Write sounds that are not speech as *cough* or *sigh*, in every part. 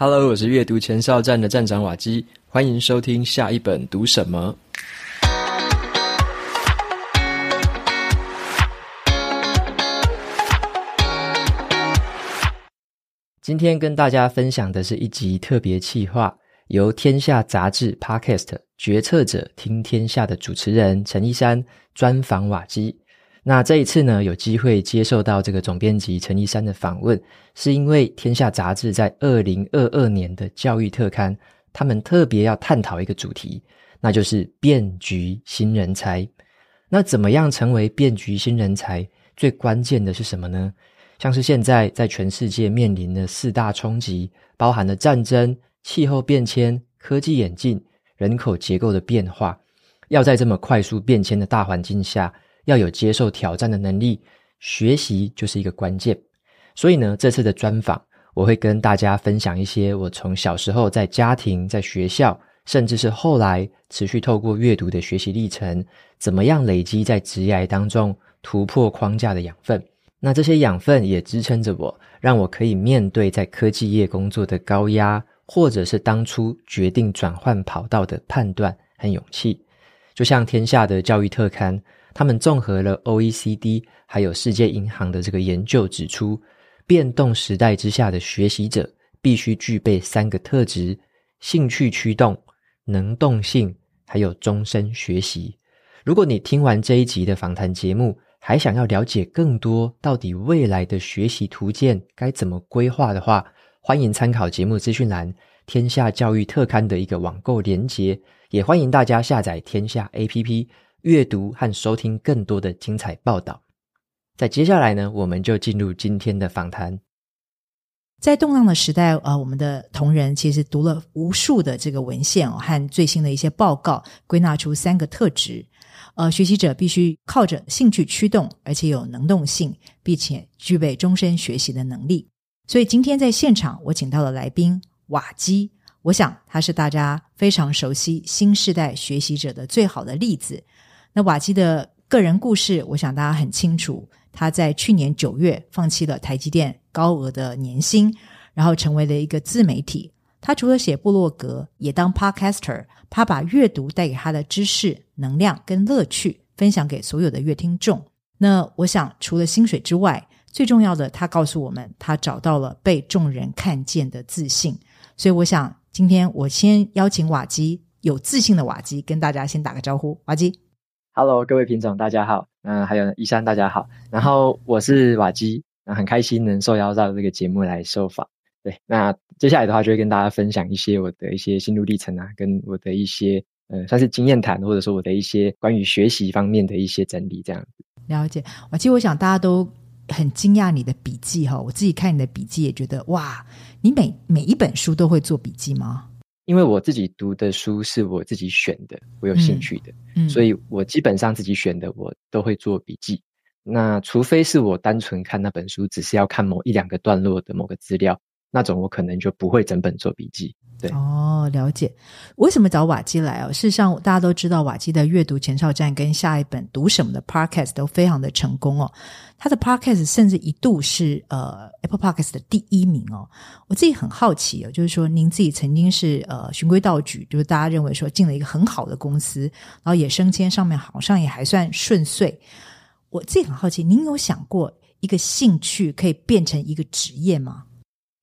Hello，我是阅读前哨站的站长瓦基，欢迎收听下一本读什么。今天跟大家分享的是一集特别企划，由天下杂志 Podcast 决策者听天下的主持人陈一山专访瓦基。那这一次呢，有机会接受到这个总编辑陈一山的访问，是因为天下杂志在二零二二年的教育特刊，他们特别要探讨一个主题，那就是变局新人才。那怎么样成为变局新人才？最关键的是什么呢？像是现在在全世界面临的四大冲击，包含了战争、气候变迁、科技演进、人口结构的变化，要在这么快速变迁的大环境下。要有接受挑战的能力，学习就是一个关键。所以呢，这次的专访，我会跟大家分享一些我从小时候在家庭、在学校，甚至是后来持续透过阅读的学习历程，怎么样累积在职涯当中突破框架的养分。那这些养分也支撑着我，让我可以面对在科技业工作的高压，或者是当初决定转换跑道的判断和勇气。就像天下的教育特刊。他们综合了 OECD 还有世界银行的这个研究，指出，变动时代之下的学习者必须具备三个特质：兴趣驱动、能动性，还有终身学习。如果你听完这一集的访谈节目，还想要了解更多到底未来的学习途径该怎么规划的话，欢迎参考节目资讯栏天下教育特刊的一个网购连结，也欢迎大家下载天下 APP。阅读和收听更多的精彩报道。在接下来呢，我们就进入今天的访谈。在动荡的时代，呃，我们的同仁其实读了无数的这个文献哦，和最新的一些报告，归纳出三个特质。呃，学习者必须靠着兴趣驱动，而且有能动性，并且具备终身学习的能力。所以今天在现场，我请到了来宾瓦基，我想他是大家非常熟悉新时代学习者的最好的例子。那瓦基的个人故事，我想大家很清楚。他在去年九月放弃了台积电高额的年薪，然后成为了一个自媒体。他除了写部落格，也当 podcaster。他把阅读带给他的知识、能量跟乐趣分享给所有的阅听众。那我想，除了薪水之外，最重要的，他告诉我们，他找到了被众人看见的自信。所以，我想今天我先邀请瓦基，有自信的瓦基，跟大家先打个招呼。瓦基。Hello，各位品种，大家好。嗯，还有一山，大家好。然后我是瓦基，那很开心能受邀到这个节目来受访。对，那接下来的话就会跟大家分享一些我的一些心路历程啊，跟我的一些呃，算是经验谈，或者说我的一些关于学习方面的一些整理，这样子。了解，瓦基，我想大家都很惊讶你的笔记哈。我自己看你的笔记也觉得哇，你每每一本书都会做笔记吗？因为我自己读的书是我自己选的，我有兴趣的，嗯嗯、所以我基本上自己选的我都会做笔记。那除非是我单纯看那本书，只是要看某一两个段落的某个资料，那种我可能就不会整本做笔记。对哦，了解。为什么找瓦基来哦？事实上，大家都知道瓦基的阅读前哨站跟下一本读什么的 Podcast 都非常的成功哦。他的 Podcast 甚至一度是呃 Apple Podcast 的第一名哦。我自己很好奇哦，就是说您自己曾经是呃循规蹈矩，就是大家认为说进了一个很好的公司，然后也升迁上面好像也还算顺遂。我自己很好奇，您有想过一个兴趣可以变成一个职业吗？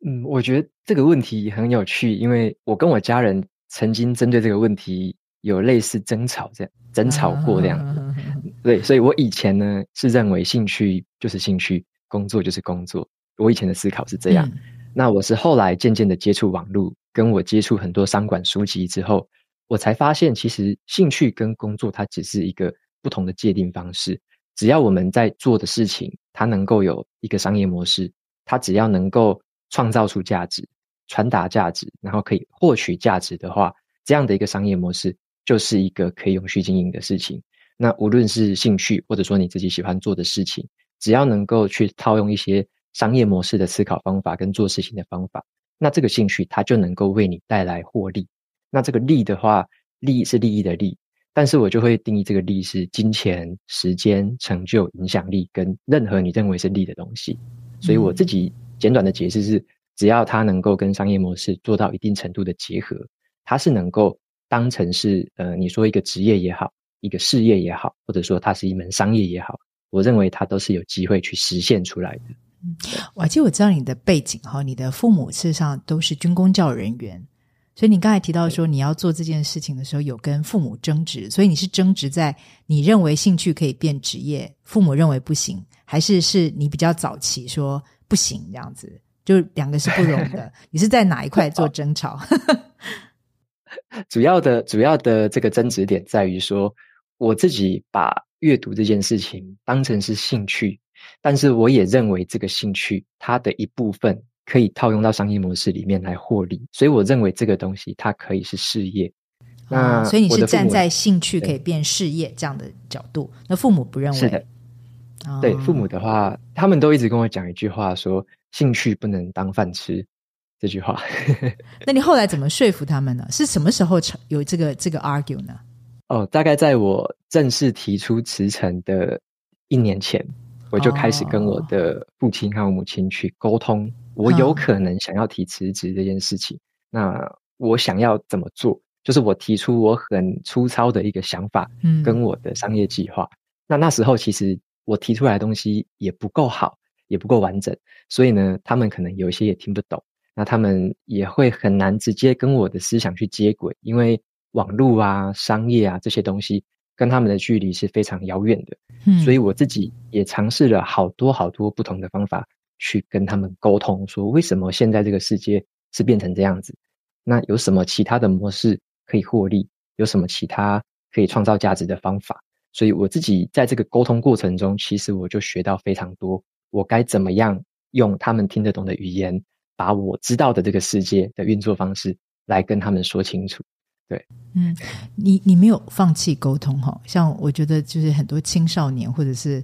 嗯，我觉得这个问题很有趣，因为我跟我家人曾经针对这个问题有类似争吵，这样争吵过这样子。啊、对，所以我以前呢是认为兴趣就是兴趣，工作就是工作。我以前的思考是这样。嗯、那我是后来渐渐的接触网络，跟我接触很多商管书籍之后，我才发现其实兴趣跟工作它只是一个不同的界定方式。只要我们在做的事情，它能够有一个商业模式，它只要能够。创造出价值，传达价值，然后可以获取价值的话，这样的一个商业模式就是一个可以永续经营的事情。那无论是兴趣，或者说你自己喜欢做的事情，只要能够去套用一些商业模式的思考方法跟做事情的方法，那这个兴趣它就能够为你带来获利。那这个利的话，利是利益的利，但是我就会定义这个利是金钱、时间、成就、影响力跟任何你认为是利的东西。所以我自己。简短的解释是，只要它能够跟商业模式做到一定程度的结合，它是能够当成是呃，你说一个职业也好，一个事业也好，或者说它是一门商业也好，我认为它都是有机会去实现出来的。嗯，我记得我知道你的背景哈，你的父母事实上都是军工教人员。所以你刚才提到说你要做这件事情的时候，有跟父母争执，所以你是争执在你认为兴趣可以变职业，父母认为不行，还是是你比较早期说不行这样子，就两个是不容的。*laughs* 你是在哪一块做争吵？*laughs* 主要的主要的这个争执点在于说，我自己把阅读这件事情当成是兴趣，但是我也认为这个兴趣它的一部分。可以套用到商业模式里面来获利，所以我认为这个东西它可以是事业。那、哦、所以你是站在兴趣可以变事业这样的角度，那父母不认为？是的，哦、对父母的话，他们都一直跟我讲一句话说，说兴趣不能当饭吃这句话。*laughs* 那你后来怎么说服他们呢？是什么时候有这个这个 argue 呢？哦，大概在我正式提出辞呈的一年前，我就开始跟我的父亲和我母亲去沟通。我有可能想要提辞职这件事情，嗯、那我想要怎么做？就是我提出我很粗糙的一个想法，嗯，跟我的商业计划。嗯、那那时候其实我提出来的东西也不够好，也不够完整，所以呢，他们可能有一些也听不懂。那他们也会很难直接跟我的思想去接轨，因为网络啊、商业啊这些东西跟他们的距离是非常遥远的。嗯，所以我自己也尝试了好多好多不同的方法。去跟他们沟通，说为什么现在这个世界是变成这样子？那有什么其他的模式可以获利？有什么其他可以创造价值的方法？所以我自己在这个沟通过程中，其实我就学到非常多。我该怎么样用他们听得懂的语言，把我知道的这个世界的运作方式来跟他们说清楚？对，嗯，你你没有放弃沟通哈？像我觉得就是很多青少年或者是。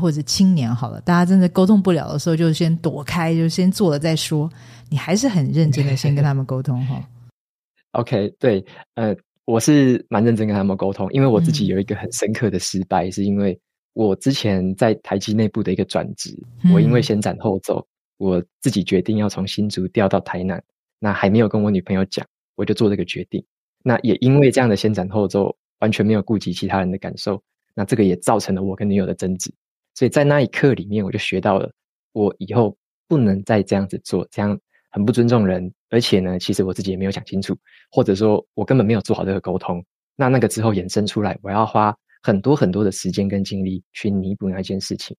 或者青年好了，大家真的沟通不了的时候，就先躲开，就先做了再说。你还是很认真的，先跟他们沟通哈。*laughs* OK，对，呃，我是蛮认真跟他们沟通，因为我自己有一个很深刻的失败，嗯、是因为我之前在台积内部的一个转职，嗯、我因为先斩后奏，我自己决定要从新竹调到台南，那还没有跟我女朋友讲，我就做这个决定。那也因为这样的先斩后奏，完全没有顾及其他人的感受，那这个也造成了我跟女友的争执。所以在那一刻里面，我就学到了，我以后不能再这样子做，这样很不尊重人。而且呢，其实我自己也没有想清楚，或者说我根本没有做好这个沟通。那那个之后衍生出来，我要花很多很多的时间跟精力去弥补那件事情。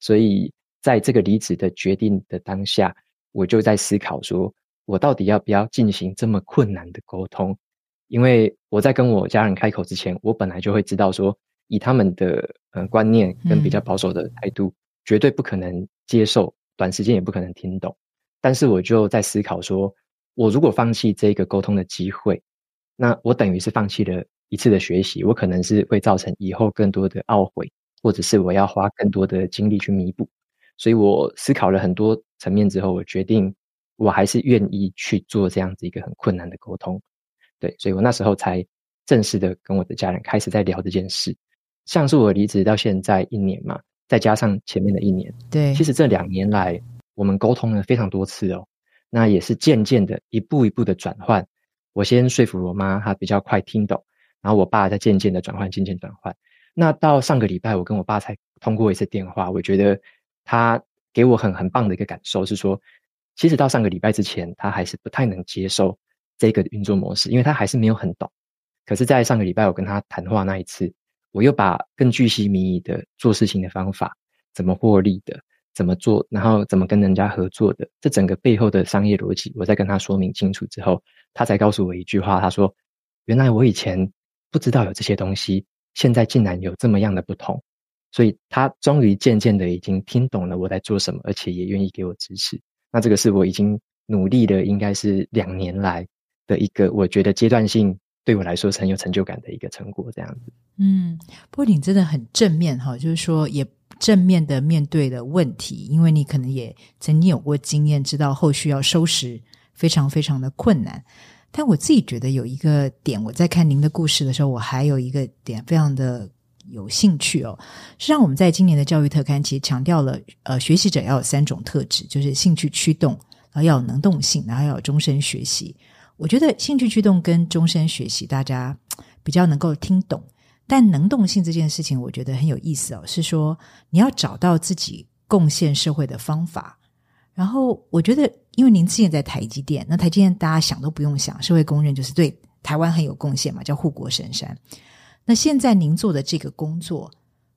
所以在这个离职的决定的当下，我就在思考说，我到底要不要进行这么困难的沟通？因为我在跟我家人开口之前，我本来就会知道说。以他们的呃观念跟比较保守的态度，嗯、绝对不可能接受，短时间也不可能听懂。但是我就在思考说，我如果放弃这个沟通的机会，那我等于是放弃了一次的学习，我可能是会造成以后更多的懊悔，或者是我要花更多的精力去弥补。所以我思考了很多层面之后，我决定我还是愿意去做这样子一个很困难的沟通。对，所以我那时候才正式的跟我的家人开始在聊这件事。像是我离职到现在一年嘛，再加上前面的一年，对，其实这两年来我们沟通了非常多次哦。那也是渐渐的一步一步的转换。我先说服我妈，她比较快听懂，然后我爸在渐渐的转换，渐渐转换。那到上个礼拜，我跟我爸才通过一次电话，我觉得他给我很很棒的一个感受是说，其实到上个礼拜之前，他还是不太能接受这个运作模式，因为他还是没有很懂。可是，在上个礼拜我跟他谈话那一次。我又把更具细靡遗的做事情的方法，怎么获利的，怎么做，然后怎么跟人家合作的，这整个背后的商业逻辑，我再跟他说明清楚之后，他才告诉我一句话，他说：“原来我以前不知道有这些东西，现在竟然有这么样的不同。”所以，他终于渐渐的已经听懂了我在做什么，而且也愿意给我支持。那这个是我已经努力了，应该是两年来的一个，我觉得阶段性。对我来说是很有成就感的一个成果，这样子。嗯，不过你真的很正面哈，就是说也正面的面对了问题，因为你可能也曾经有过经验，知道后续要收拾非常非常的困难。但我自己觉得有一个点，我在看您的故事的时候，我还有一个点非常的有兴趣哦。实际上，我们在今年的教育特刊其实强调了，呃，学习者要有三种特质，就是兴趣驱动、然后要有能动性，然后要有终身学习。我觉得兴趣驱动跟终身学习，大家比较能够听懂。但能动性这件事情，我觉得很有意思哦，是说你要找到自己贡献社会的方法。然后我觉得，因为您之前在台积电，那台积电大家想都不用想，社会公认就是对台湾很有贡献嘛，叫护国神山。那现在您做的这个工作，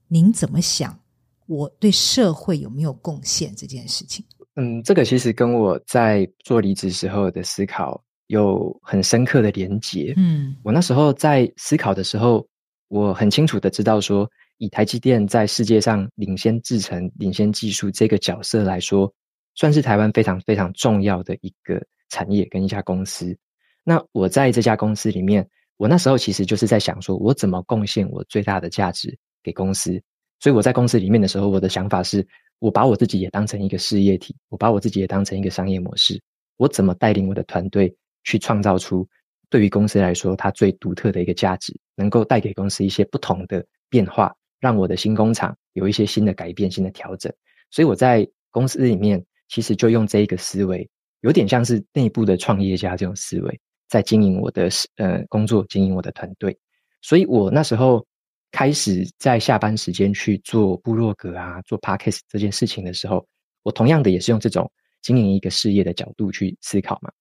您怎么想？我对社会有没有贡献这件事情？嗯，这个其实跟我在做离职时候的思考有很深刻的连结。嗯，我那时候在思考的时候，我很清楚的知道说，以台积电在世界上领先制程、领先技术这个角色来说，算是台湾非常非常重要的一个产业跟一家公司。那我在这家公司里面，我那时候其实就是在想说，我怎么贡献我最大的价值给公司。所以我在公司里面的时候，我的想法是，我把我自己也当成一个事业体，我把我自己也当成一个商业模式。我怎么带领我的团队去创造出对于公司来说它最独特的一个价值，能够带给公司一些不同的变化，让我的新工厂有一些新的改变、新的调整。所以我在公司里面其实就用这一个思维，有点像是内部的创业家这种思维，在经营我的呃工作，经营我的团队。所以我那时候。开始在下班时间去做部落格啊，做 Podcast 这件事情的时候，我同样的也是用这种经营一个事业的角度去思考嘛。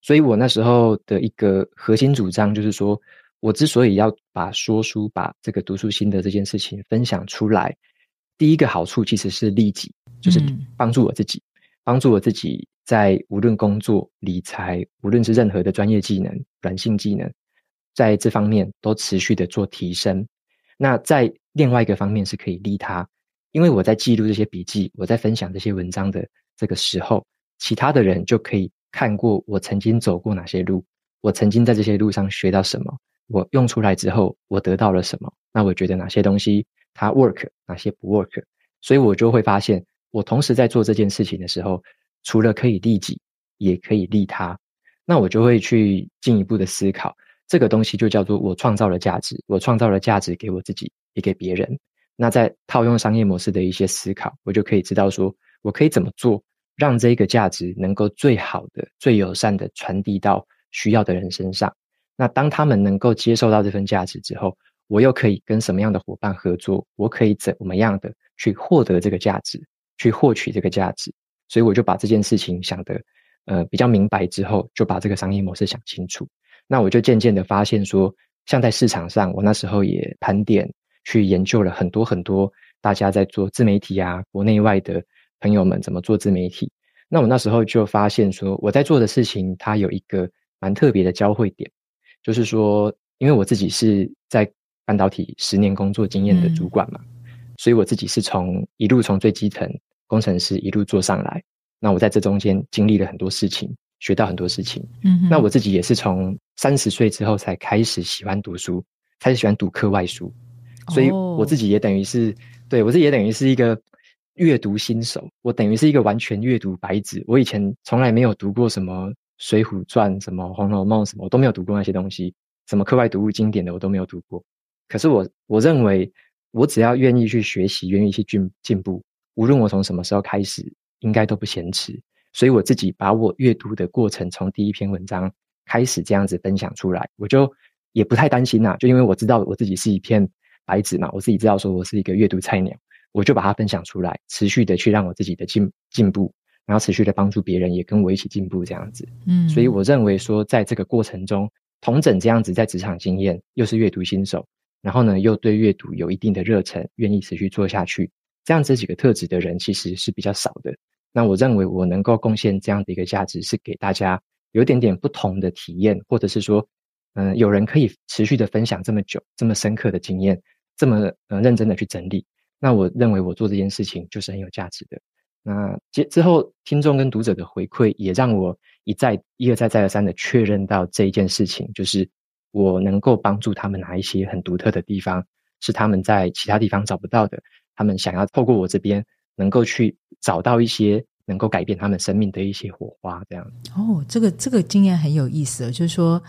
所以我那时候的一个核心主张就是说，我之所以要把说书、把这个读书心得这件事情分享出来，第一个好处其实是利己，就是帮助我自己，帮助我自己在无论工作、理财，无论是任何的专业技能、软性技能，在这方面都持续的做提升。那在另外一个方面是可以利他，因为我在记录这些笔记，我在分享这些文章的这个时候，其他的人就可以看过我曾经走过哪些路，我曾经在这些路上学到什么，我用出来之后我得到了什么，那我觉得哪些东西它 work，哪些不 work，所以我就会发现，我同时在做这件事情的时候，除了可以利己，也可以利他，那我就会去进一步的思考。这个东西就叫做我创造了价值，我创造了价值给我自己，也给别人。那在套用商业模式的一些思考，我就可以知道说，我可以怎么做，让这个价值能够最好的、最友善的传递到需要的人身上。那当他们能够接受到这份价值之后，我又可以跟什么样的伙伴合作？我可以怎么样的去获得这个价值，去获取这个价值？所以我就把这件事情想得呃比较明白之后，就把这个商业模式想清楚。那我就渐渐的发现说，像在市场上，我那时候也盘点去研究了很多很多大家在做自媒体啊，国内外的朋友们怎么做自媒体。那我那时候就发现说，我在做的事情它有一个蛮特别的交汇点，就是说，因为我自己是在半导体十年工作经验的主管嘛，嗯、所以我自己是从一路从最基层工程师一路做上来。那我在这中间经历了很多事情。学到很多事情，嗯哼，那我自己也是从三十岁之后才开始喜欢读书，开始喜欢读课外书，所以我自己也等于是，对，我自己也等于是一个阅读新手，我等于是一个完全阅读白纸。我以前从来没有读过什么《水浒传》、什么《红楼梦》什么，我都没有读过那些东西，什么课外读物经典的我都没有读过。可是我我认为，我只要愿意去学习，愿意去进进步，无论我从什么时候开始，应该都不嫌迟。所以我自己把我阅读的过程从第一篇文章开始这样子分享出来，我就也不太担心啦，就因为我知道我自己是一片白纸嘛，我自己知道说我是一个阅读菜鸟，我就把它分享出来，持续的去让我自己的进进步，然后持续的帮助别人也跟我一起进步这样子。嗯，所以我认为说在这个过程中，同整这样子在职场经验，又是阅读新手，然后呢又对阅读有一定的热忱，愿意持续做下去，这样子几个特质的人其实是比较少的。那我认为我能够贡献这样的一个价值，是给大家有点点不同的体验，或者是说，嗯、有人可以持续的分享这么久、这么深刻的经验，这么呃认真的去整理。那我认为我做这件事情就是很有价值的。那接之后，听众跟读者的回馈也让我一再一而再再而三的确认到这一件事情，就是我能够帮助他们拿一些很独特的地方，是他们在其他地方找不到的，他们想要透过我这边。能够去找到一些能够改变他们生命的一些火花，这样。哦，这个这个经验很有意思，就是说，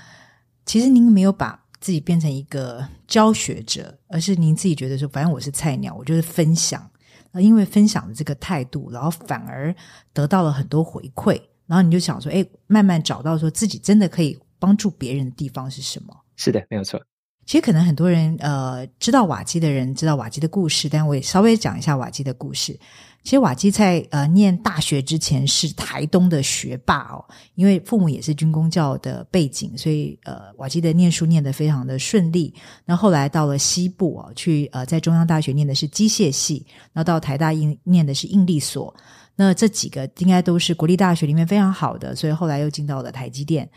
其实您没有把自己变成一个教学者，而是您自己觉得说，反正我是菜鸟，我就是分享。因为分享的这个态度，然后反而得到了很多回馈，然后你就想说，哎，慢慢找到说自己真的可以帮助别人的地方是什么？是的，没有错。其实可能很多人呃知道瓦基的人知道瓦基的故事，但我也稍微讲一下瓦基的故事。其实瓦基在呃念大学之前是台东的学霸哦，因为父母也是军公教的背景，所以呃瓦基的念书念得非常的顺利。那后来到了西部哦，去呃在中央大学念的是机械系，然后到台大应念的是应力所。那这几个应该都是国立大学里面非常好的，所以后来又进到了台积电。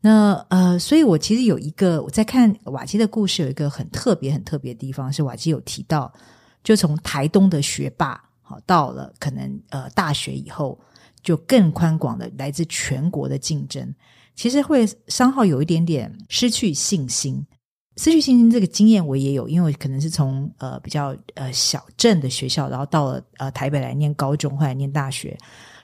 那呃，所以我其实有一个我在看瓦基的故事，有一个很特别、很特别的地方是瓦基有提到，就从台东的学霸好。到了可能呃大学以后，就更宽广的来自全国的竞争，其实会商号有一点点失去信心。失去信心这个经验我也有，因为我可能是从呃比较呃小镇的学校，然后到了呃台北来念高中，后来念大学，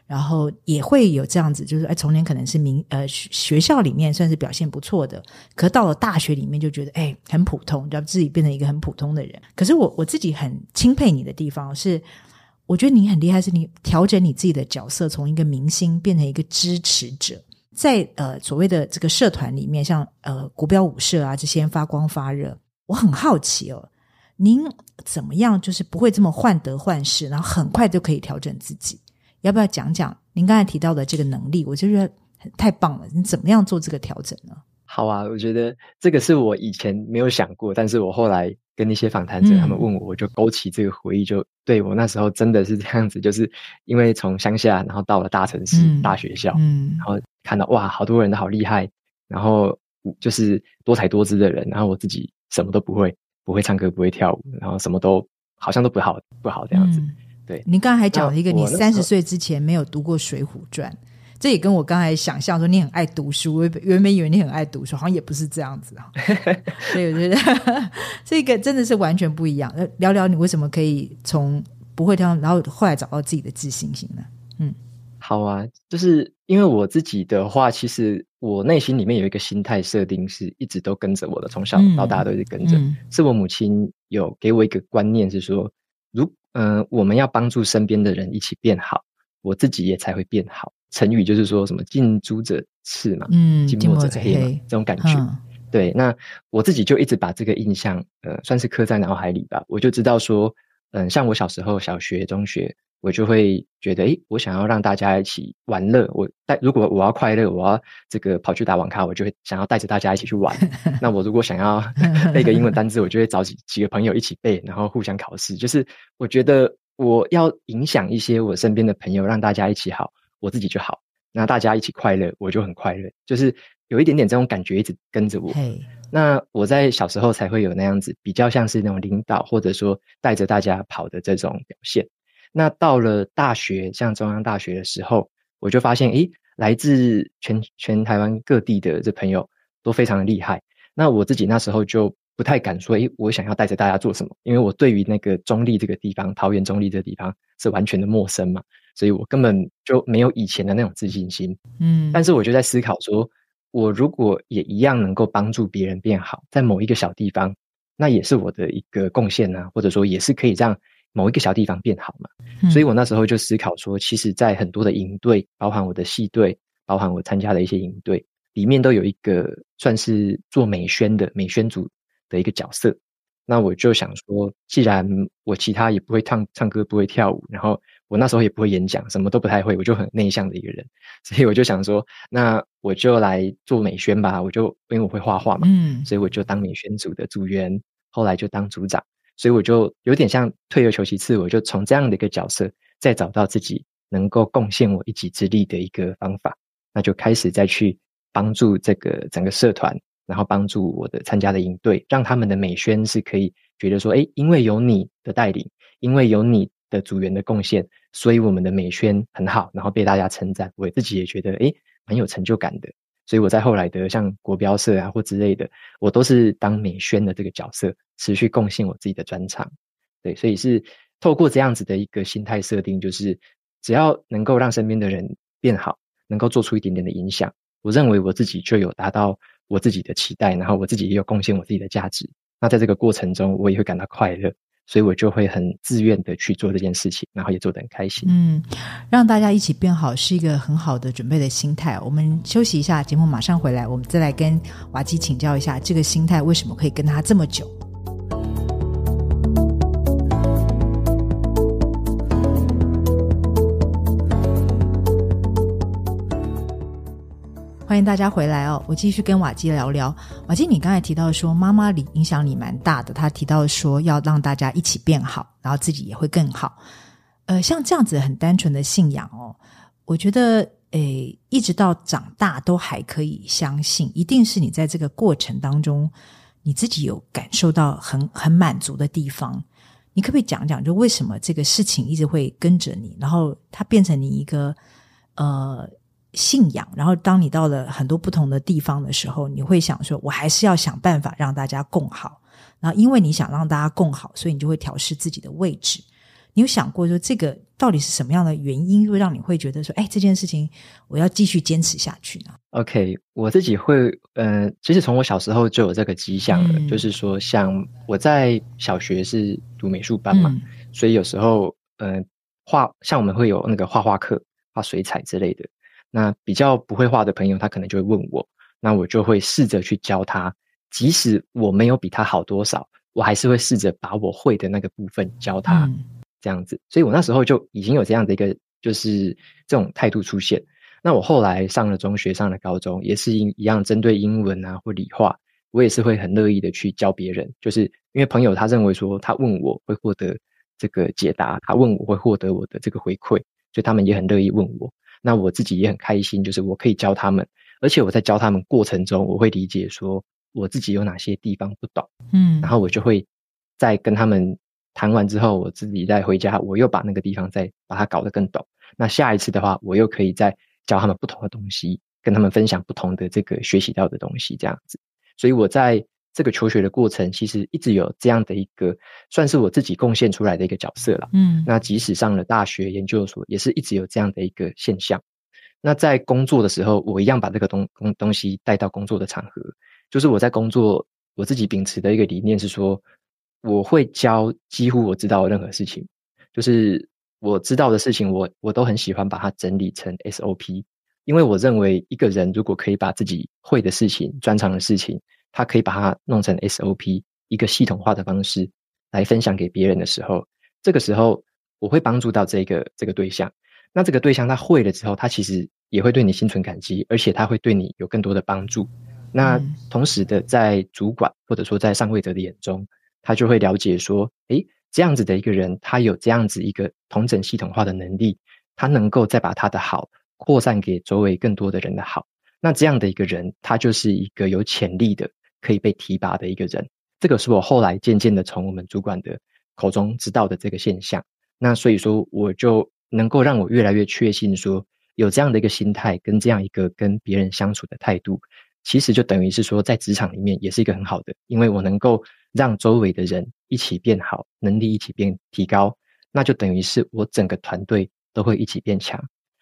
然后也会有这样子，就是哎从前可能是名呃学校里面算是表现不错的，可到了大学里面就觉得哎很普通，让自己变成一个很普通的人。可是我我自己很钦佩你的地方是。我觉得你很厉害，是你调整你自己的角色，从一个明星变成一个支持者，在呃所谓的这个社团里面，像呃国标舞社啊这些发光发热。我很好奇哦，您怎么样就是不会这么患得患失，然后很快就可以调整自己？要不要讲讲您刚才提到的这个能力？我就觉得太棒了，你怎么样做这个调整呢？好啊，我觉得这个是我以前没有想过，但是我后来。跟那些访谈者他们问我，我就勾起这个回忆，就对我那时候真的是这样子，就是因为从乡下，然后到了大城市、嗯、大学校，嗯，然后看到哇，好多人都好厉害，然后就是多才多姿的人，然后我自己什么都不会，不会唱歌，不会跳舞，然后什么都好像都不好，不好这样子。嗯、对，你刚才还讲了一个，你三十岁之前没有读过《水浒传》。这也跟我刚才想象说你很爱读书，我原本以为你很爱读书，好像也不是这样子啊。*laughs* 所以我觉得 *laughs* 这个真的是完全不一样。聊聊你为什么可以从不会跳，然后后来找到自己的自信心呢？嗯，好啊，就是因为我自己的话，其实我内心里面有一个心态设定，是一直都跟着我的，从小到大都是跟着。嗯、是我母亲有给我一个观念，是说，如嗯、呃，我们要帮助身边的人一起变好，我自己也才会变好。成语就是说什么“近朱者赤”嘛，嗯，近墨者黑嘛，这种感觉。嗯、对，那我自己就一直把这个印象，呃，算是刻在脑海里吧。我就知道说，嗯、呃，像我小时候小学、中学，我就会觉得，诶，我想要让大家一起玩乐。我带如果我要快乐，我要这个跑去打网咖，我就会想要带着大家一起去玩。*laughs* 那我如果想要 *laughs* 背个英文单词，我就会找几几个朋友一起背，然后互相考试。就是我觉得我要影响一些我身边的朋友，让大家一起好。我自己就好，那大家一起快乐，我就很快乐。就是有一点点这种感觉一直跟着我。Hey. 那我在小时候才会有那样子，比较像是那种领导，或者说带着大家跑的这种表现。那到了大学，像中央大学的时候，我就发现，诶，来自全全台湾各地的这朋友都非常的厉害。那我自己那时候就不太敢说，诶，我想要带着大家做什么，因为我对于那个中立这个地方，桃园中立这个地方是完全的陌生嘛。所以我根本就没有以前的那种自信心，嗯，但是我就在思考说，我如果也一样能够帮助别人变好，在某一个小地方，那也是我的一个贡献呐，或者说也是可以让某一个小地方变好嘛。嗯，所以我那时候就思考说，其实，在很多的营队，包含我的系队，包含我参加的一些营队里面，都有一个算是做美宣的美宣组的一个角色。那我就想说，既然我其他也不会唱唱歌，不会跳舞，然后我那时候也不会演讲，什么都不太会，我就很内向的一个人，*laughs* 所以我就想说，那我就来做美宣吧。我就因为我会画画嘛，嗯，所以我就当美宣组的组员，后来就当组长，所以我就有点像退而求其次，我就从这样的一个角色，再找到自己能够贡献我一己之力的一个方法，那就开始再去帮助这个整个社团。然后帮助我的参加的营队，让他们的美宣是可以觉得说，诶，因为有你的带领，因为有你的组员的贡献，所以我们的美宣很好，然后被大家称赞。我自己也觉得，诶，蛮有成就感的。所以我在后来的像国标社啊或之类的，我都是当美宣的这个角色，持续贡献我自己的专长。对，所以是透过这样子的一个心态设定，就是只要能够让身边的人变好，能够做出一点点的影响，我认为我自己就有达到。我自己的期待，然后我自己也有贡献我自己的价值。那在这个过程中，我也会感到快乐。所以我就会很自愿的去做这件事情，然后也做得很开心。嗯，让大家一起变好是一个很好的准备的心态。我们休息一下，节目马上回来，我们再来跟瓦基请教一下，这个心态为什么可以跟他这么久。欢迎大家回来哦！我继续跟瓦基聊聊。瓦基，你刚才提到说妈妈里影响你蛮大的，他提到说要让大家一起变好，然后自己也会更好。呃，像这样子很单纯的信仰哦，我觉得诶，一直到长大都还可以相信，一定是你在这个过程当中，你自己有感受到很很满足的地方。你可不可以讲讲，就为什么这个事情一直会跟着你，然后它变成你一个呃。信仰，然后当你到了很多不同的地方的时候，你会想说，我还是要想办法让大家共好。然后，因为你想让大家共好，所以你就会调试自己的位置。你有想过说，这个到底是什么样的原因，会让你会觉得说，哎，这件事情我要继续坚持下去呢？OK，我自己会，嗯、呃，其实从我小时候就有这个迹象了，嗯、就是说，像我在小学是读美术班嘛，嗯、所以有时候，嗯、呃，画，像我们会有那个画画课，画水彩之类的。那比较不会画的朋友，他可能就会问我，那我就会试着去教他，即使我没有比他好多少，我还是会试着把我会的那个部分教他，这样子。所以我那时候就已经有这样的一个，就是这种态度出现。那我后来上了中学，上了高中，也是一一样，针对英文啊或理化，我也是会很乐意的去教别人，就是因为朋友他认为说，他问我会获得这个解答，他问我会获得我的这个回馈，所以他们也很乐意问我。那我自己也很开心，就是我可以教他们，而且我在教他们过程中，我会理解说我自己有哪些地方不懂，嗯，然后我就会在跟他们谈完之后，我自己再回家，我又把那个地方再把它搞得更懂。那下一次的话，我又可以再教他们不同的东西，跟他们分享不同的这个学习到的东西，这样子。所以我在。这个求学的过程，其实一直有这样的一个，算是我自己贡献出来的一个角色了。嗯，那即使上了大学研究所，也是一直有这样的一个现象。那在工作的时候，我一样把这个东东东西带到工作的场合，就是我在工作，我自己秉持的一个理念是说，我会教几乎我知道的任何事情，就是我知道的事情我，我我都很喜欢把它整理成 SOP，因为我认为一个人如果可以把自己会的事情、专长的事情，他可以把它弄成 SOP，一个系统化的方式来分享给别人的时候，这个时候我会帮助到这个这个对象。那这个对象他会了之后，他其实也会对你心存感激，而且他会对你有更多的帮助。那同时的，在主管或者说在上位者的眼中，他就会了解说，诶，这样子的一个人，他有这样子一个同整系统化的能力，他能够再把他的好扩散给周围更多的人的好。那这样的一个人，他就是一个有潜力的。可以被提拔的一个人，这个是我后来渐渐的从我们主管的口中知道的这个现象。那所以说，我就能够让我越来越确信说，有这样的一个心态跟这样一个跟别人相处的态度，其实就等于是说，在职场里面也是一个很好的，因为我能够让周围的人一起变好，能力一起变提高，那就等于是我整个团队都会一起变强。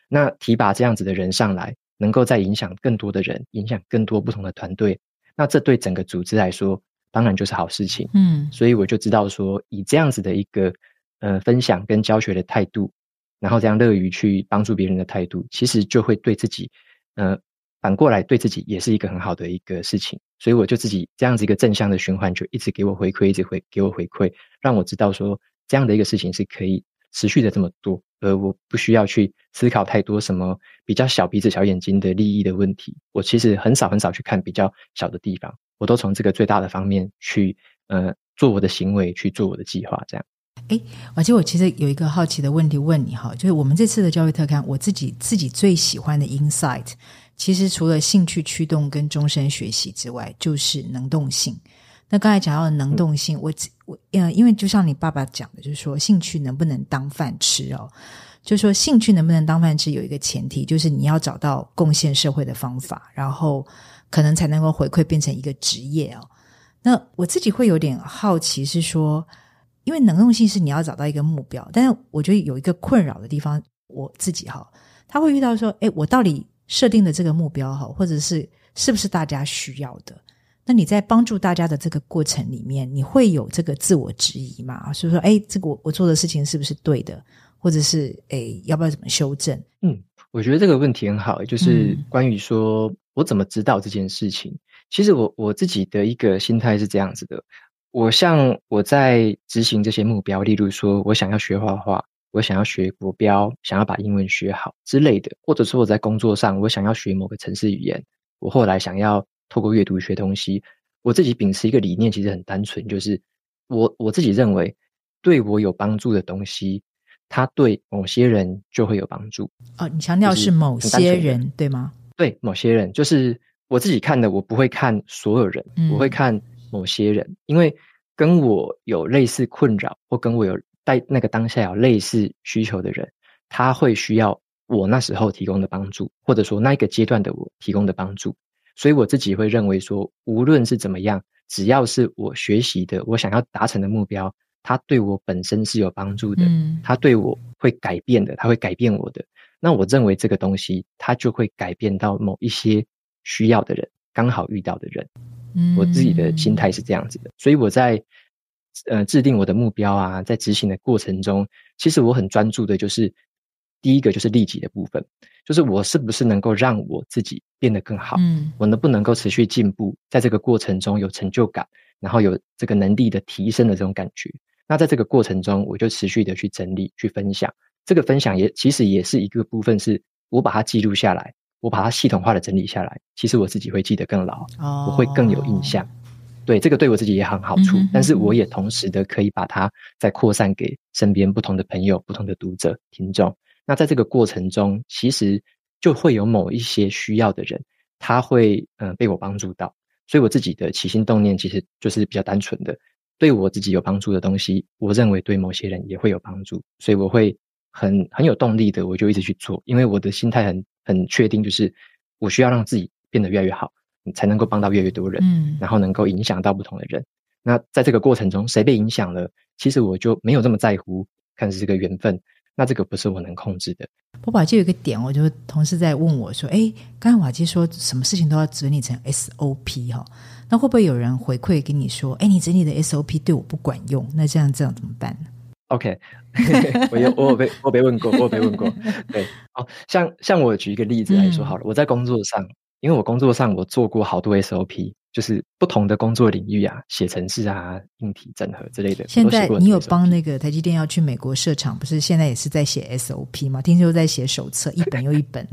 那提拔这样子的人上来，能够再影响更多的人，影响更多不同的团队。那这对整个组织来说，当然就是好事情。嗯，所以我就知道说，以这样子的一个呃分享跟教学的态度，然后这样乐于去帮助别人的态度，其实就会对自己，呃，反过来对自己也是一个很好的一个事情。所以我就自己这样子一个正向的循环，就一直给我回馈，一直回给我回馈，让我知道说，这样的一个事情是可以持续的这么多，而我不需要去思考太多什么比较小鼻子小眼睛的利益的问题。我其实很少很少去看比较小的地方，我都从这个最大的方面去呃做我的行为，去做我的计划。这样。诶，而且我其实有一个好奇的问题问你哈，就是我们这次的教育特刊，我自己自己最喜欢的 insight，其实除了兴趣驱动跟终身学习之外，就是能动性。那刚才讲到的能动性，我我呃，因为就像你爸爸讲的，就是说兴趣能不能当饭吃哦？就是说兴趣能不能当饭吃，有一个前提，就是你要找到贡献社会的方法，然后可能才能够回馈变成一个职业哦。那我自己会有点好奇，是说，因为能动性是你要找到一个目标，但是我觉得有一个困扰的地方，我自己哈，他会遇到说，哎，我到底设定的这个目标哈，或者是是不是大家需要的？那你在帮助大家的这个过程里面，你会有这个自我质疑吗？所以说，哎，这个我我做的事情是不是对的，或者是哎，要不要怎么修正？嗯，我觉得这个问题很好，就是关于说、嗯、我怎么知道这件事情。其实我我自己的一个心态是这样子的，我像我在执行这些目标，例如说我想要学画画，我想要学国标，想要把英文学好之类的，或者说我在工作上我想要学某个城市语言，我后来想要。透过阅读学东西，我自己秉持一个理念，其实很单纯，就是我我自己认为对我有帮助的东西，它对某些人就会有帮助。哦，你强调是某些人，对吗？对，某些人，就是我自己看的，我不会看所有人，嗯、我会看某些人，因为跟我有类似困扰或跟我有在那个当下有类似需求的人，他会需要我那时候提供的帮助，或者说那一个阶段的我提供的帮助。所以我自己会认为说，无论是怎么样，只要是我学习的，我想要达成的目标，它对我本身是有帮助的，嗯，它对我会改变的，它会改变我的。那我认为这个东西，它就会改变到某一些需要的人，刚好遇到的人。嗯，我自己的心态是这样子的。所以我在呃制定我的目标啊，在执行的过程中，其实我很专注的就是第一个就是利己的部分。就是我是不是能够让我自己变得更好？嗯，我能不能够持续进步，在这个过程中有成就感，然后有这个能力的提升的这种感觉。那在这个过程中，我就持续的去整理、去分享。这个分享也其实也是一个部分，是我把它记录下来，我把它系统化的整理下来。其实我自己会记得更牢，哦，我会更有印象。对，这个对我自己也很好处。嗯，但是我也同时的可以把它再扩散给身边不同的朋友、不同的读者、听众。那在这个过程中，其实就会有某一些需要的人，他会嗯、呃、被我帮助到，所以我自己的起心动念其实就是比较单纯的，对我自己有帮助的东西，我认为对某些人也会有帮助，所以我会很很有动力的，我就一直去做，因为我的心态很很确定，就是我需要让自己变得越来越好，才能够帮到越来越多人，嗯，然后能够影响到不同的人。那在这个过程中，谁被影响了，其实我就没有这么在乎，看是这个缘分。那这个不是我能控制的。波宝就有一个点，我就同事在问我说：“哎，刚才瓦基说什么事情都要整理成 SOP 哈？那会不会有人回馈给你说：哎，你整理的 SOP 对我不管用？那这样这样怎么办呢？”OK，*laughs* 我有我有被我被问过，我有被问过。对，哦，像像我举一个例子来说好了，嗯、我在工作上，因为我工作上我做过好多 SOP。就是不同的工作领域啊，写程式啊，硬体整合之类的。现在你有帮那个台积电要去美国设厂，不是现在也是在写 SOP 吗？听说在写手册，一本又一本。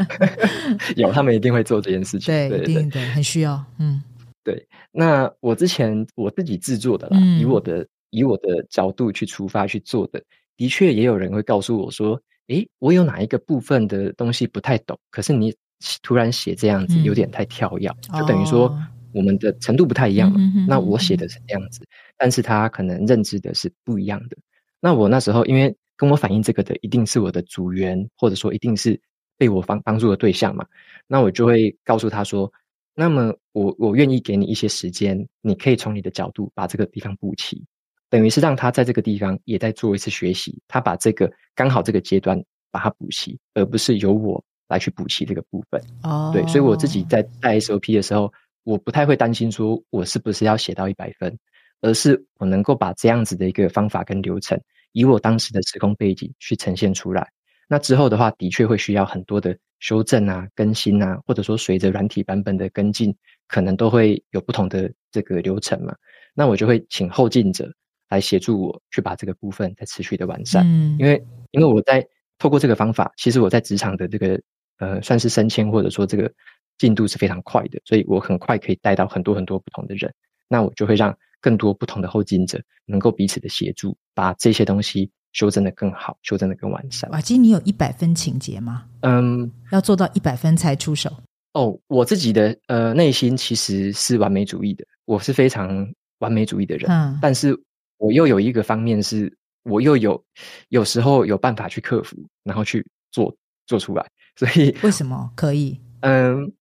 *laughs* 有，他们一定会做这件事情。对，对对对，一定的，很需要。嗯，对。那我之前我自己制作的啦，嗯、以我的以我的角度去出发去做的，的确也有人会告诉我说：“诶，我有哪一个部分的东西不太懂。”可是你。突然写这样子有点太跳跃，嗯、就等于说我们的程度不太一样嘛。哦、那我写的是这样子，嗯、但是他可能认知的是不一样的。那我那时候因为跟我反映这个的一定是我的组员，或者说一定是被我帮帮助的对象嘛。那我就会告诉他说：“那么我我愿意给你一些时间，你可以从你的角度把这个地方补齐，等于是让他在这个地方也在做一次学习。他把这个刚好这个阶段把它补齐，而不是由我。”来去补齐这个部分哦，对，所以我自己在带 SOP 的时候，我不太会担心说我是不是要写到一百分，而是我能够把这样子的一个方法跟流程，以我当时的时空背景去呈现出来。那之后的话，的确会需要很多的修正啊、更新啊，或者说随着软体版本的跟进，可能都会有不同的这个流程嘛。那我就会请后进者来协助我去把这个部分再持续的完善，嗯，因为因为我在透过这个方法，其实我在职场的这个。呃，算是升迁或者说这个进度是非常快的，所以我很快可以带到很多很多不同的人，那我就会让更多不同的后进者能够彼此的协助，把这些东西修正的更好，修正的更完善。瓦基，你有一百分情节吗？嗯，要做到一百分才出手。哦，我自己的呃内心其实是完美主义的，我是非常完美主义的人，嗯，但是我又有一个方面是，我又有有时候有办法去克服，然后去做做出来。所以为什么可以？嗯，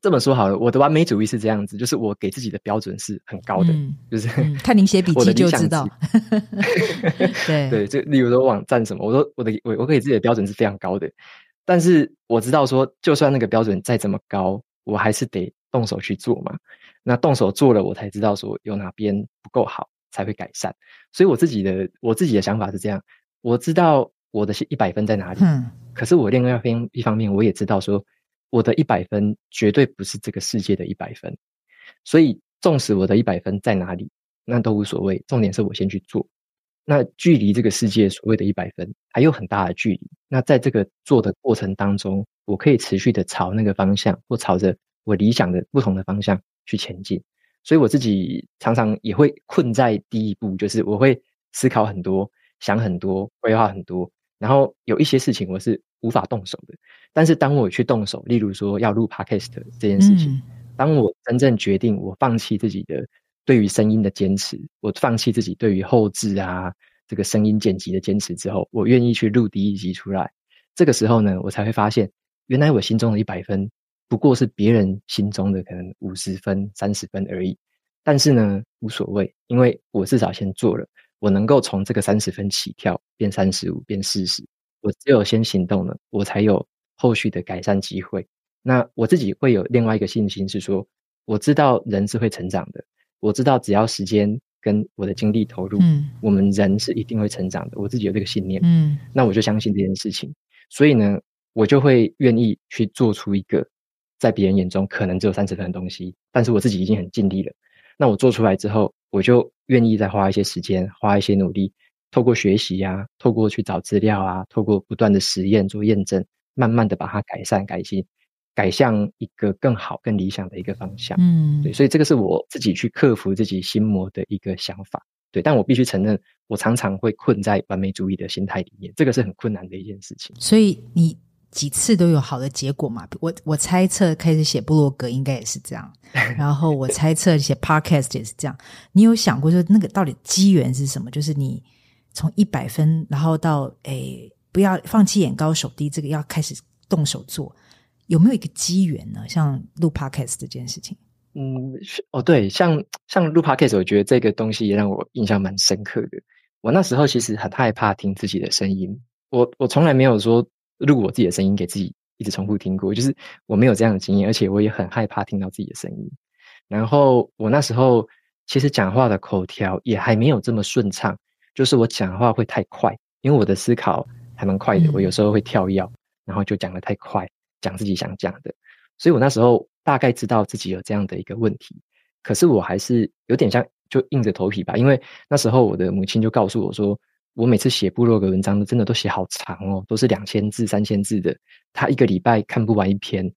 这么说好了，我的完美主义是这样子，就是我给自己的标准是很高的，嗯、就是、嗯、看您写笔记就知道。对 *laughs* 对，就例如说网站什么，我说我的我我给自己的标准是非常高的，但是我知道说，就算那个标准再怎么高，我还是得动手去做嘛。那动手做了，我才知道说有哪边不够好，才会改善。所以我自己的我自己的想法是这样，我知道我的一百分在哪里。嗯。可是我另外一方一方面，我也知道说我的一百分绝对不是这个世界的一百分。所以，纵使我的一百分在哪里，那都无所谓。重点是我先去做。那距离这个世界所谓的一百分还有很大的距离。那在这个做的过程当中，我可以持续的朝那个方向，或朝着我理想的不同的方向去前进。所以我自己常常也会困在第一步，就是我会思考很多，想很多，规划很多，然后有一些事情我是无法动手的。但是当我去动手，例如说要录 Podcast 这件事情。嗯当我真正决定我放弃自己的对于声音的坚持，我放弃自己对于后置啊这个声音剪辑的坚持之后，我愿意去录第一集出来。这个时候呢，我才会发现，原来我心中的一百分不过是别人心中的可能五十分、三十分而已。但是呢，无所谓，因为我至少先做了，我能够从这个三十分起跳变三十五、变四十。我只有先行动了，我才有后续的改善机会。那我自己会有另外一个信心，是说我知道人是会成长的，我知道只要时间跟我的精力投入，嗯，我们人是一定会成长的。我自己有这个信念，嗯，那我就相信这件事情，所以呢，我就会愿意去做出一个在别人眼中可能只有三十分的东西，但是我自己已经很尽力了。那我做出来之后，我就愿意再花一些时间，花一些努力，透过学习啊，透过去找资料啊，透过不断的实验做验证，慢慢的把它改善改进。改向一个更好、更理想的一个方向，嗯，对，所以这个是我自己去克服自己心魔的一个想法，对。但我必须承认，我常常会困在完美主义的心态里面，这个是很困难的一件事情。所以你几次都有好的结果嘛？我我猜测开始写部落格应该也是这样，然后我猜测写 podcast 也是这样。你有想过说那个到底机缘是什么？就是你从一百分，然后到诶不要放弃眼高手低，这个要开始动手做。有没有一个机缘呢？像录 Podcast 这件事情，嗯，哦，对，像像录 Podcast，我觉得这个东西也让我印象蛮深刻的。我那时候其实很害怕听自己的声音，我我从来没有说录我自己的声音给自己一直重复听过，就是我没有这样的经验，而且我也很害怕听到自己的声音。然后我那时候其实讲话的口条也还没有这么顺畅，就是我讲话会太快，因为我的思考还蛮快的，我有时候会跳跃，然后就讲得太快。讲自己想讲的，所以我那时候大概知道自己有这样的一个问题，可是我还是有点像就硬着头皮吧，因为那时候我的母亲就告诉我说，我每次写部落格文章真的都写好长哦，都是两千字、三千字的，他一个礼拜看不完一篇。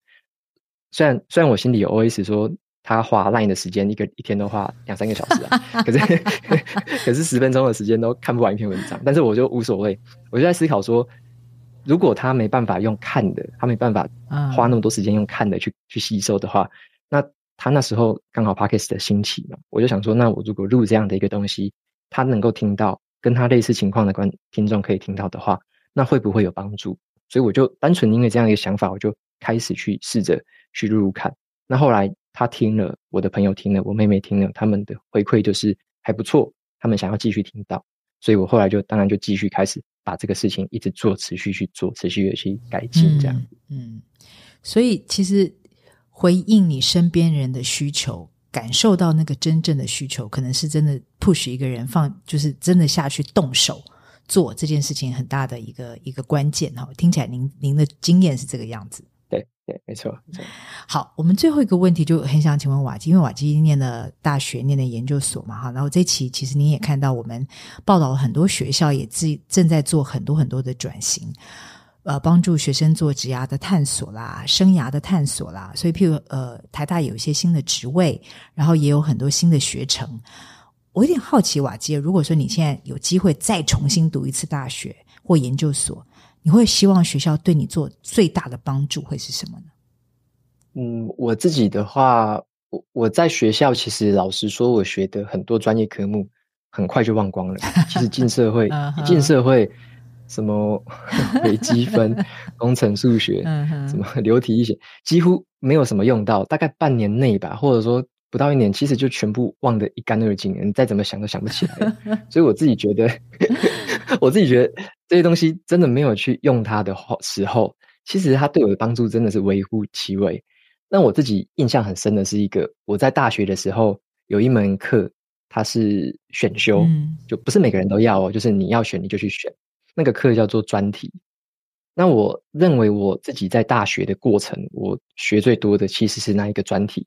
虽然虽然我心里有 OS 说，他花 Line 的时间一个一天都花两三个小时啊，可是 *laughs* *laughs* 可是十分钟的时间都看不完一篇文章，但是我就无所谓，我就在思考说。如果他没办法用看的，他没办法花那么多时间用看的去、嗯、去吸收的话，那他那时候刚好 Podcast 的兴起嘛，我就想说，那我如果录这样的一个东西，他能够听到跟他类似情况的观听众可以听到的话，那会不会有帮助？所以我就单纯因为这样一个想法，我就开始去试着去录录看。那后来他听了，我的朋友听了，我妹妹听了，他们的回馈就是还不错，他们想要继续听到，所以我后来就当然就继续开始。把这个事情一直做，持续去做，持续的去改进，这样嗯。嗯，所以其实回应你身边人的需求，感受到那个真正的需求，可能是真的 push 一个人放，就是真的下去动手做这件事情，很大的一个一个关键哈。听起来您您的经验是这个样子。对，没错，没错。好，我们最后一个问题就很想请问瓦基，因为瓦基念了大学，念了研究所嘛，哈。然后这期其实您也看到，我们报道了很多学校也自正在做很多很多的转型，呃，帮助学生做职涯的探索啦，生涯的探索啦。所以，譬如呃，台大有一些新的职位，然后也有很多新的学程。我有点好奇，瓦基，如果说你现在有机会再重新读一次大学或研究所。你会希望学校对你做最大的帮助会是什么呢？嗯，我自己的话，我我在学校其实老实说，我学的很多专业科目很快就忘光了。其实进社会，*laughs* 一进社会，什么 *laughs* 微积分、*laughs* 工程数学，什么流体力学，几乎没有什么用到。大概半年内吧，或者说不到一年，其实就全部忘得一干二净。你再怎么想都想不起来。*laughs* 所以我自己觉得，我自己觉得。这些东西真的没有去用它的时候，其实它对我的帮助真的是微乎其微。那我自己印象很深的是一个，我在大学的时候有一门课，它是选修，嗯、就不是每个人都要哦，就是你要选你就去选。那个课叫做专题。那我认为我自己在大学的过程，我学最多的其实是那一个专题。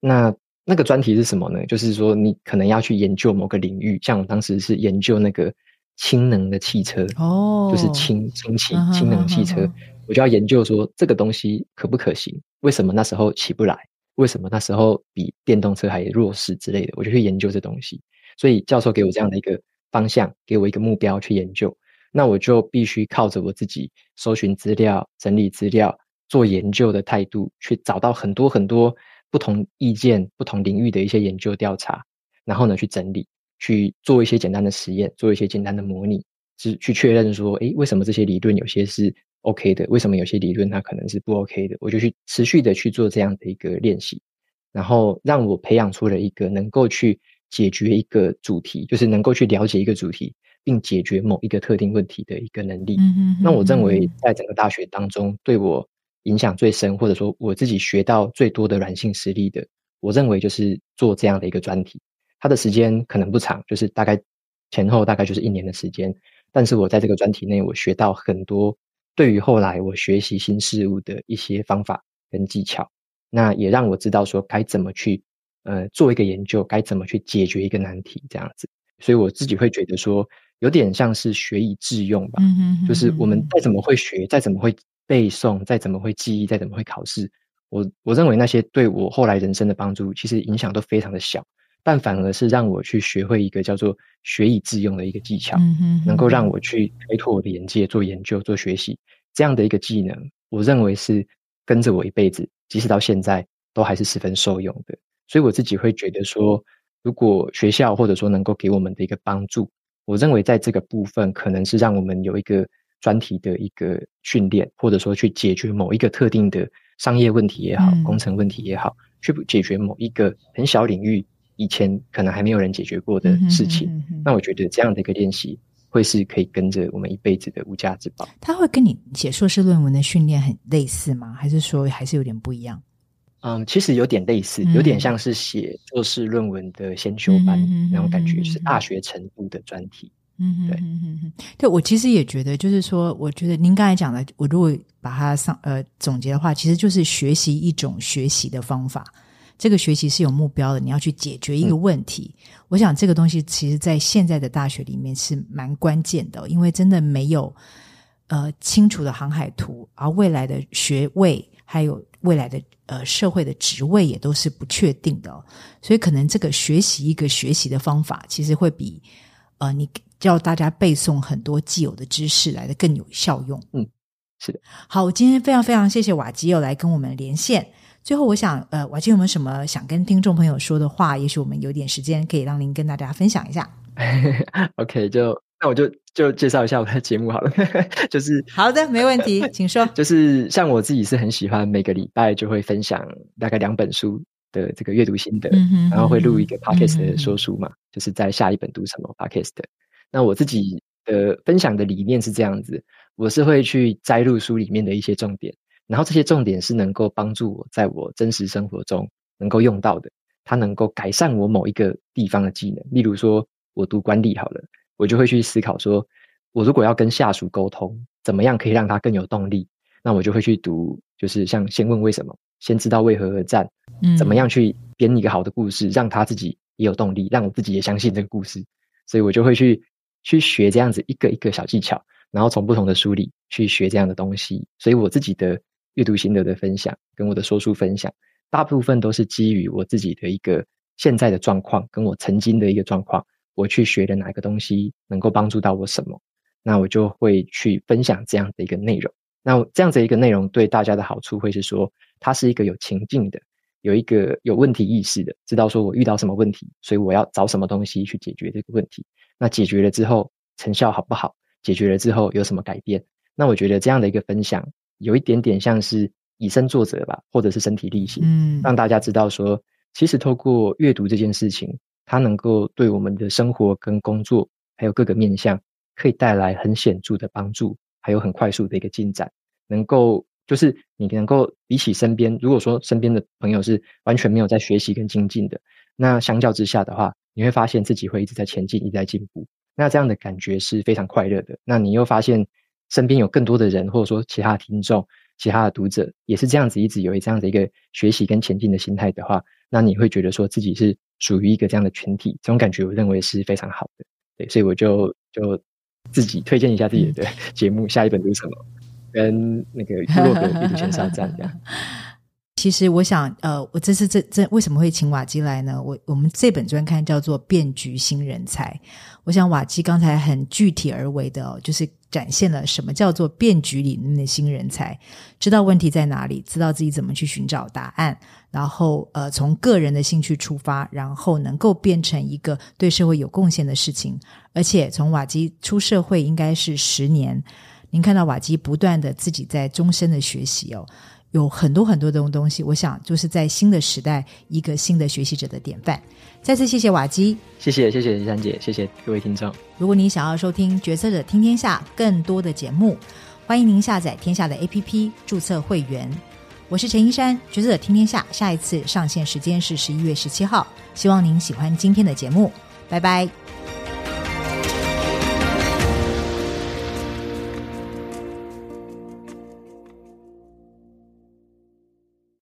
那那个专题是什么呢？就是说你可能要去研究某个领域，像我当时是研究那个氢能的汽车，哦，就是氢氢气氢能汽车。我就要研究说这个东西可不可行？为什么那时候起不来？为什么那时候比电动车还弱势之类的？我就去研究这东西。所以教授给我这样的一个方向，给我一个目标去研究，那我就必须靠着我自己搜寻资料、整理资料、做研究的态度，去找到很多很多不同意见、不同领域的一些研究调查，然后呢去整理，去做一些简单的实验，做一些简单的模拟，是去确认说，诶，为什么这些理论有些是 OK 的，为什么有些理论它可能是不 OK 的？我就去持续的去做这样的一个练习，然后让我培养出了一个能够去解决一个主题，就是能够去了解一个主题，并解决某一个特定问题的一个能力。那我认为在整个大学当中，对我影响最深，或者说我自己学到最多的软性实力的，我认为就是做这样的一个专题。它的时间可能不长，就是大概前后大概就是一年的时间，但是我在这个专题内，我学到很多。对于后来我学习新事物的一些方法跟技巧，那也让我知道说该怎么去呃做一个研究，该怎么去解决一个难题这样子。所以我自己会觉得说，有点像是学以致用吧。嗯哼嗯哼。就是我们再怎么会学，再怎么会背诵，再怎么会记忆，再怎么会考试，我我认为那些对我后来人生的帮助，其实影响都非常的小。但反而是让我去学会一个叫做学以致用的一个技巧，嗯哼嗯哼，能够让我去开拓我的眼界，做研究、做学习这样的一个技能，我认为是跟着我一辈子，即使到现在都还是十分受用的。所以我自己会觉得说，如果学校或者说能够给我们的一个帮助，我认为在这个部分可能是让我们有一个专题的一个训练，或者说去解决某一个特定的商业问题也好、嗯、工程问题也好，去解决某一个很小领域。以前可能还没有人解决过的事情，嗯哼嗯哼，那我觉得这样的一个练习会是可以跟着我们一辈子的无价之宝。他会跟你写硕士论文的训练很类似吗？还是说还是有点不一样？嗯，其实有点类似，有点像是写硕士论文的先修班，嗯、那种感觉，是大学程度的专题。对，对，我其实也觉得，就是说，我觉得您刚才讲的，我如果把它上呃总结的话，其实就是学习一种学习的方法。这个学习是有目标的，你要去解决一个问题。嗯、我想这个东西其实，在现在的大学里面是蛮关键的，因为真的没有呃清楚的航海图，而未来的学位还有未来的呃社会的职位也都是不确定的，所以可能这个学习一个学习的方法，其实会比呃你叫大家背诵很多既有的知识来的更有效用。嗯，是的。好，我今天非常非常谢谢瓦基又来跟我们连线。最后，我想，呃，瓦基有没有什么想跟听众朋友说的话？也许我们有点时间，可以让您跟大家分享一下。*laughs* OK，就那我就就介绍一下我的节目好了，*laughs* 就是好的，没问题，*laughs* 请说。就是像我自己是很喜欢每个礼拜就会分享大概两本书的这个阅读心得，然后会录一个 Podcast 的说书嘛，就是在下一本读什么 Podcast。那我自己的分享的理念是这样子，我是会去摘录书里面的一些重点。然后这些重点是能够帮助我在我真实生活中能够用到的，它能够改善我某一个地方的技能。例如说，我读管理好了，我就会去思考说，我如果要跟下属沟通，怎么样可以让他更有动力？那我就会去读，就是像先问为什么，先知道为何而战，怎么样去编一个好的故事，让他自己也有动力，让我自己也相信这个故事。所以我就会去去学这样子一个一个小技巧，然后从不同的书里去学这样的东西。所以我自己的。阅读心得的分享跟我的说书分享，大部分都是基于我自己的一个现在的状况，跟我曾经的一个状况，我去学的哪个东西能够帮助到我什么，那我就会去分享这样的一个内容。那这样子一个内容对大家的好处会是说，它是一个有情境的，有一个有问题意识的，知道说我遇到什么问题，所以我要找什么东西去解决这个问题。那解决了之后成效好不好？解决了之后有什么改变？那我觉得这样的一个分享。有一点点像是以身作则吧，或者是身体力行，嗯，让大家知道说，其实透过阅读这件事情，它能够对我们的生活跟工作，还有各个面向，可以带来很显著的帮助，还有很快速的一个进展，能够就是你能够比起身边，如果说身边的朋友是完全没有在学习跟精进的，那相较之下的话，你会发现自己会一直在前进，一直在进步。那这样的感觉是非常快乐的。那你又发现身边有更多的人，或者说其他听众、其他的读者，也是这样子，一直有这样子一个学习跟前进的心态的话，那你会觉得说自己是属于一个这样的群体，这种感觉我认为是非常好的。对，所以我就就自己推荐一下自己的节目，下一本读什么，跟那个部落格阅读前哨站这样。*laughs* 其实我想，呃，我这次这这为什么会请瓦基来呢？我我们这本专刊叫做《变局新人才》，我想瓦基刚才很具体而为的哦，就是展现了什么叫做变局里面的新人才，知道问题在哪里，知道自己怎么去寻找答案，然后呃，从个人的兴趣出发，然后能够变成一个对社会有贡献的事情。而且从瓦基出社会应该是十年，您看到瓦基不断的自己在终身的学习哦。有很多很多的东西，我想就是在新的时代，一个新的学习者的典范。再次谢谢瓦基，谢谢谢谢珊姐，谢谢各位听众。如果您想要收听《决策者听天下》更多的节目，欢迎您下载天下的 APP，注册会员。我是陈一山，《决策者听天下》下一次上线时间是十一月十七号，希望您喜欢今天的节目，拜拜。